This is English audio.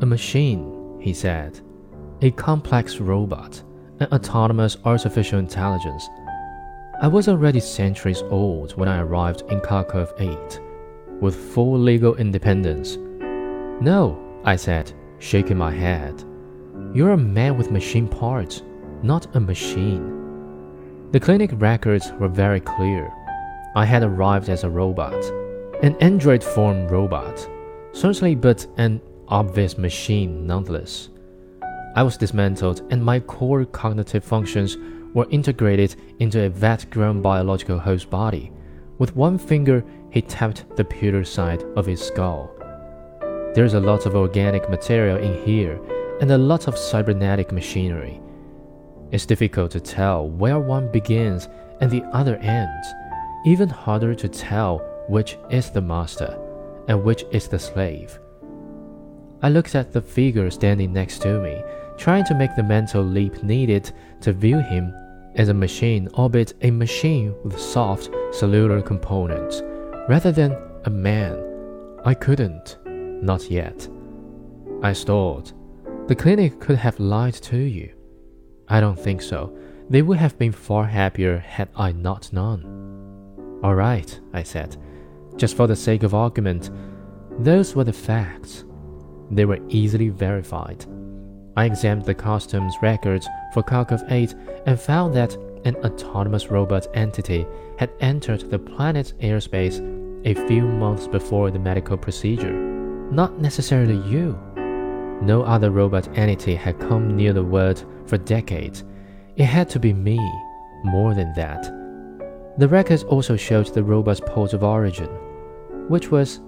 A machine, he said, a complex robot, an autonomous artificial intelligence. I was already centuries old when I arrived in Kharkov 8, with full legal independence. No, I said, shaking my head. You're a man with machine parts, not a machine. The clinic records were very clear. I had arrived as a robot, an android form robot, certainly, but an obvious machine nonetheless. I was dismantled, and my core cognitive functions were integrated into a vat grown biological host body. With one finger, he tapped the pewter side of his skull. There's a lot of organic material in here and a lot of cybernetic machinery. It's difficult to tell where one begins and the other ends, even harder to tell which is the master and which is the slave. I looked at the figure standing next to me, trying to make the mental leap needed to view him as a machine, albeit a machine with soft cellular components, rather than a man. I couldn't, not yet. I stalled. The clinic could have lied to you. I don't think so. They would have been far happier had I not known. All right, I said. Just for the sake of argument, those were the facts. They were easily verified. I examined the customs records for Kharkov 8 and found that an autonomous robot entity had entered the planet's airspace a few months before the medical procedure. Not necessarily you. No other robot entity had come near the word for decades. It had to be me, more than that. The records also showed the robot's port of origin, which was